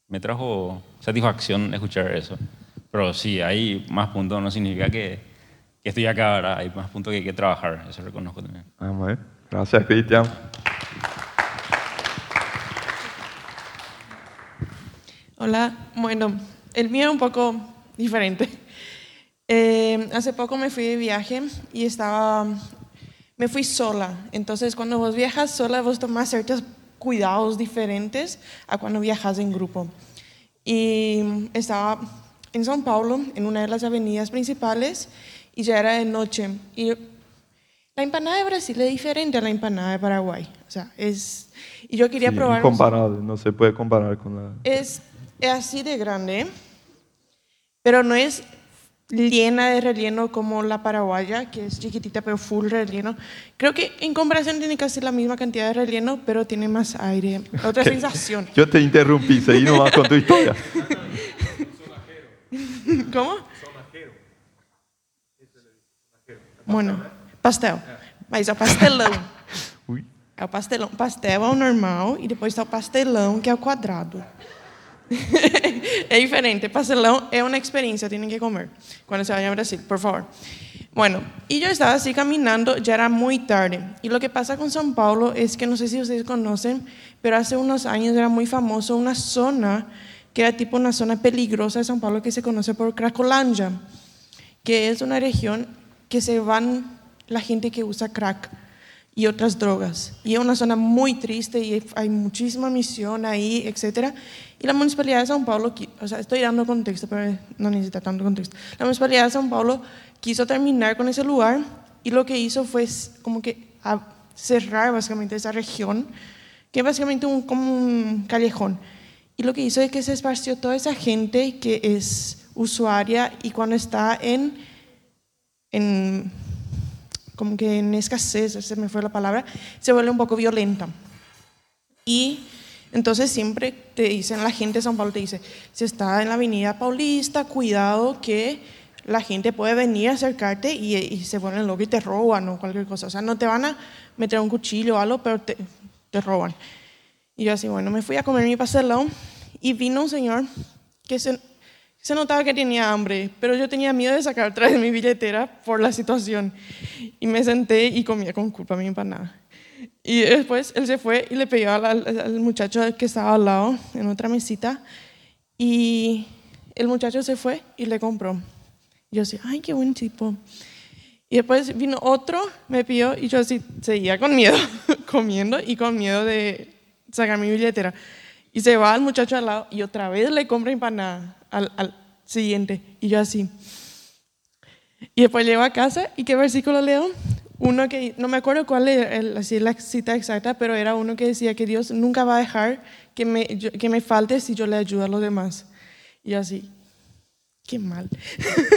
E: me trajo satisfacción escuchar eso. Pero sí, hay más puntos, no significa que, que estoy acá, ¿verdad? Hay más puntos que hay que trabajar, eso reconozco también.
A: Amén. Gracias, Cristian.
F: Hola, bueno, el mío es un poco diferente. Eh, hace poco me fui de viaje y estaba, me fui sola. Entonces, cuando vos viajas sola, vos tomás ciertos cuidados diferentes a cuando viajas en grupo. Y estaba en São Paulo, en una de las avenidas principales, y ya era de noche. Y la empanada de Brasil es diferente a la empanada de Paraguay. O sea, es... Y yo quería
A: Sí,
F: probar...
A: incomparable, no se puede comparar con la...
F: Es, es así de grande, pero no es llena de relleno como la paraguaya, que es chiquitita pero full relleno. Creo que en comparación tiene casi la misma cantidad de relleno, pero tiene más aire, *laughs* otra
A: ¿Qué?
F: sensación.
A: Yo te interrumpí, seguí nomás con tu *laughs* historia.
F: ¿Cómo? Bueno, pastel. Mas é o pastelão. É o pastelão. Pastel é o normal e depois está o pastelão, que é o quadrado. *laughs* é diferente. Pastelão é uma experiência, tienen que comer cuando se vayan a Brasil, por favor. Bueno, y yo estaba así caminando, ya era muy tarde. Y lo que pasa con São Paulo es que no sé si ustedes conocen, pero hace unos años era muy famoso una zona que era tipo una zona peligrosa de São Paulo que se conoce por Cracolândia, que es una región que se van la gente que usa crack y otras drogas. Y es una zona muy triste y hay muchísima misión ahí, etc. Y la Municipalidad de São Paulo, o sea, estoy dando contexto, pero no necesita tanto contexto. La Municipalidad de São Paulo quiso terminar con ese lugar y lo que hizo fue como que cerrar básicamente esa región, que es básicamente un, como un callejón. Y lo que hizo es que se esparció toda esa gente que es usuaria y cuando está en en, como que en escasez, se me fue la palabra, se vuelve un poco violenta. Y entonces siempre te dicen, la gente de São Paulo te dice, si está en la avenida Paulista, cuidado que la gente puede venir a acercarte y, y se vuelven locos y te roban o cualquier cosa. O sea, no te van a meter un cuchillo o algo, pero te, te roban. Y yo así, bueno, me fui a comer mi pastelón y vino un señor que se, se notaba que tenía hambre, pero yo tenía miedo de sacar otra vez mi billetera por la situación. Y me senté y comía con culpa mi empanada. Y después él se fue y le pidió al, al- muchacho que estaba al lado, en otra mesita, y el muchacho se fue y le compró. Yo así, ay, qué buen tipo. Y después vino otro, me pidió y yo así seguía con miedo, *laughs* comiendo y con miedo de sacar mi billetera. Y se va el muchacho al lado y otra vez le compra empanada al, siguiente. Y yo así. Y después llego a casa y ¿qué versículo leo? Uno que, no me acuerdo cuál el- así la cita exacta, pero era uno que decía que Dios nunca va a dejar que me, que me falte si yo le ayudo a los demás. Y yo así, qué mal.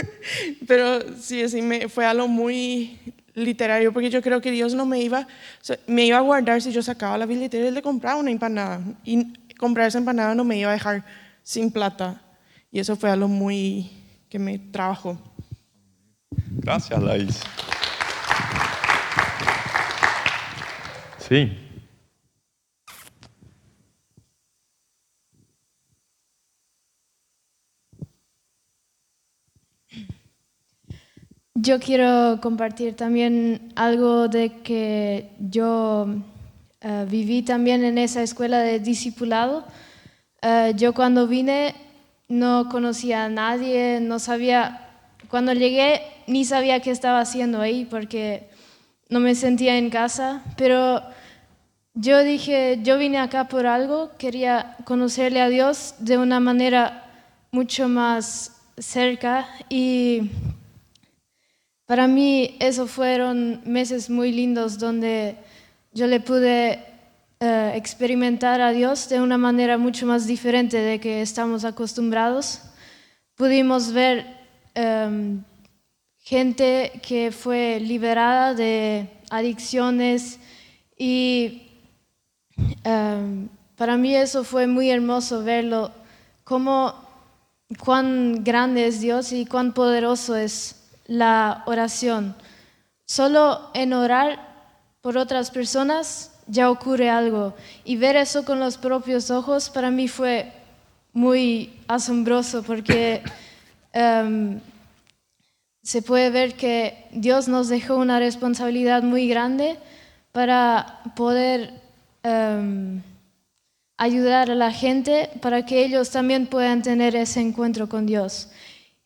F: *laughs* pero sí, así fue algo muy literario, porque yo creo que Dios no me iba, me iba a guardar si yo sacaba la billetera y le compraba una empanada. Y comprar esa empanada no me iba a dejar sin plata. Y eso fue algo muy que me trabajó.
A: Gracias, Laís. Sí.
G: Yo quiero compartir también algo de que yo eh, viví también en esa escuela de discipulado. Eh, yo cuando vine no conocía a nadie, no sabía, cuando llegué ni sabía qué estaba haciendo ahí porque no me sentía en casa, pero yo dije, yo vine acá por algo, quería conocerle a Dios de una manera mucho más cerca y para mí eso fueron meses muy lindos donde yo le pude eh, experimentar a Dios de una manera mucho más diferente de que estamos acostumbrados. Pudimos ver em, gente que fue liberada de adicciones y em, para mí eso fue muy hermoso verlo, cómo, cuán grande es Dios y cuán poderoso es la oración. Solo en orar por otras personas ya ocurre algo. Y ver eso con los propios ojos para mí fue muy asombroso porque *coughs* em, se puede ver que Dios nos dejó una responsabilidad muy grande para poder em, ayudar a la gente para que ellos también puedan tener ese encuentro con Dios.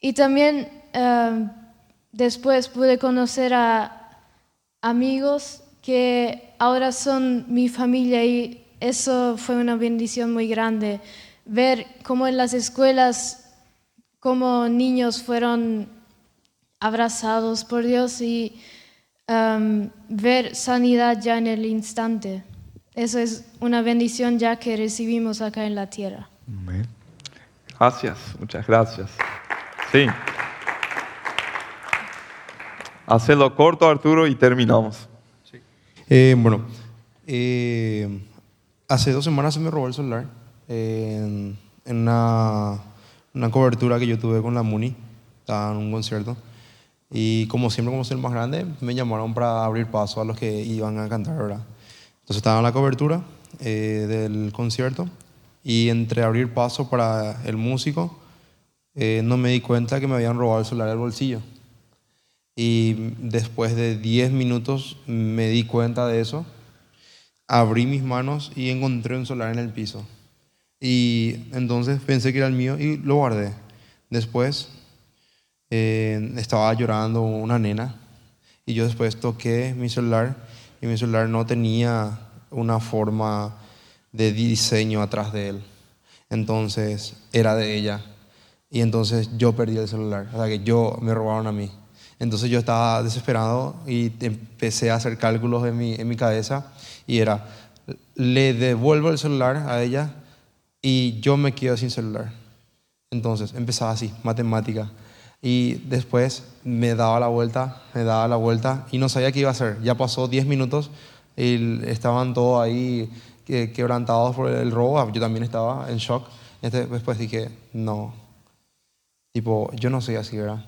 G: Y también eh, después pude conocer a amigos que ahora son mi familia y eso fue una bendición muy grande. Ver cómo en las escuelas, cómo niños fueron abrazados por Dios y um, ver sanidad ya en el instante. Eso es una bendición ya que recibimos acá en la tierra.
A: Amén. Gracias, muchas gracias. Sí. Hacelo corto, Arturo, y terminamos.
H: Eh, bueno, eh, hace dos semanas se me robó el celular en, en una, una cobertura que yo tuve con la Muni, estaba en un concierto. Y como siempre, como el más grande, me llamaron para abrir paso a los que iban a cantar, ¿verdad? Entonces estaba en la cobertura eh, del concierto y entre abrir paso para el músico, no me di cuenta que me habían robado el celular del bolsillo. Y después de 10 minutos me di cuenta de eso, abrí mis manos y encontré un celular en el piso. Y entonces pensé que era el mío y lo guardé. Después eh, estaba llorando una nena y yo después toqué mi celular y mi celular no tenía una forma de diseño atrás de él. Entonces era de ella. Y entonces yo perdí el celular. O sea que yo me robaron a mí. Entonces yo estaba desesperado y empecé a hacer cálculos en mi, en mi cabeza y era, le devuelvo el celular a ella y yo me quedo sin celular. Entonces empezaba así, matemática. Y después me daba la vuelta, me daba la vuelta y no sabía qué iba a hacer. Ya pasó 10 minutos y estaban todos ahí quebrantados por el robo. Yo también estaba en shock. Después dije, no. Tipo, yo no soy así, ¿verdad?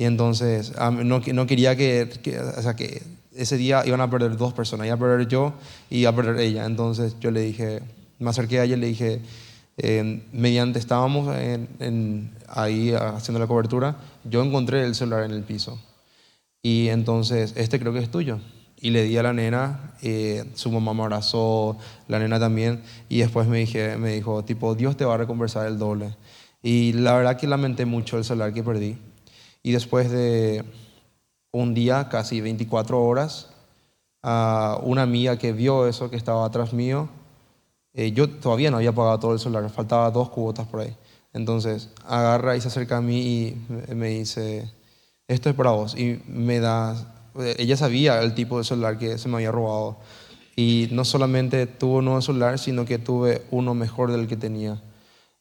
H: Y entonces no, no quería que, o sea, que ese día iban a perder dos personas, iba a perder yo y iba a perder ella. Entonces yo le dije, me acerqué a ella y le dije, eh, mediante estábamos en, ahí haciendo la cobertura, yo encontré el celular en el piso. Y entonces, este creo que es tuyo. Y le di a la nena, eh, su mamá me abrazó, la nena también, y después me, dije, me dijo, tipo, Dios te va a recompensar el doble. Y la verdad que lamenté mucho el celular que perdí. Y después de un día, casi 24 horas, una amiga que vio eso que estaba atrás mío, eh, yo todavía no había pagado todo el celular, faltaba dos cuotas por ahí. Entonces agarra y se acerca a mí y me dice, esto es para vos. Y me da, ella sabía el tipo de celular que se me había robado. Y no solamente tuvo un nuevo celular, sino que tuve uno mejor del que tenía.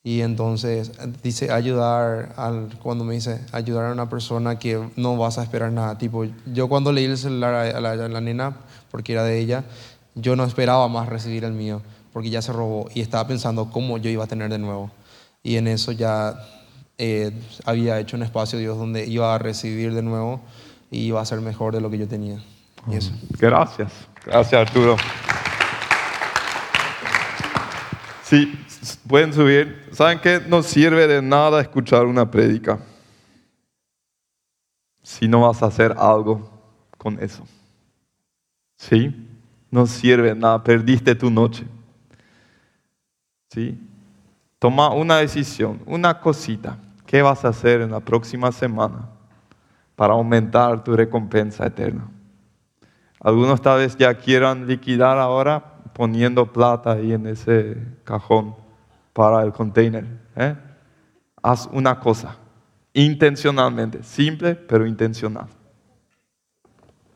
H: Y entonces dice ayudar, al, cuando me dice ayudar a una persona que no vas a esperar nada. Tipo, yo cuando leí el celular a la, a la nena, porque era de ella, yo no esperaba más recibir el mío, porque ya se robó. Y estaba pensando cómo yo iba a tener de nuevo. Y en eso ya eh, había hecho un espacio Dios donde iba a recibir de nuevo y iba a ser mejor de lo que yo tenía. Y eso.
A: Gracias. Gracias, Arturo. Sí, pueden subir. ¿Saben qué? No sirve de nada escuchar una prédica si no vas a hacer algo con eso. ¿Sí? No sirve de nada. Perdiste tu noche. ¿Sí? Toma una decisión, una cosita. ¿Qué vas a hacer en la próxima semana para aumentar tu recompensa eterna? Algunos tal vez ya quieran liquidar ahora poniendo plata ahí en ese cajón para el container. ¿eh? Haz una cosa, intencionalmente, simple pero intencional.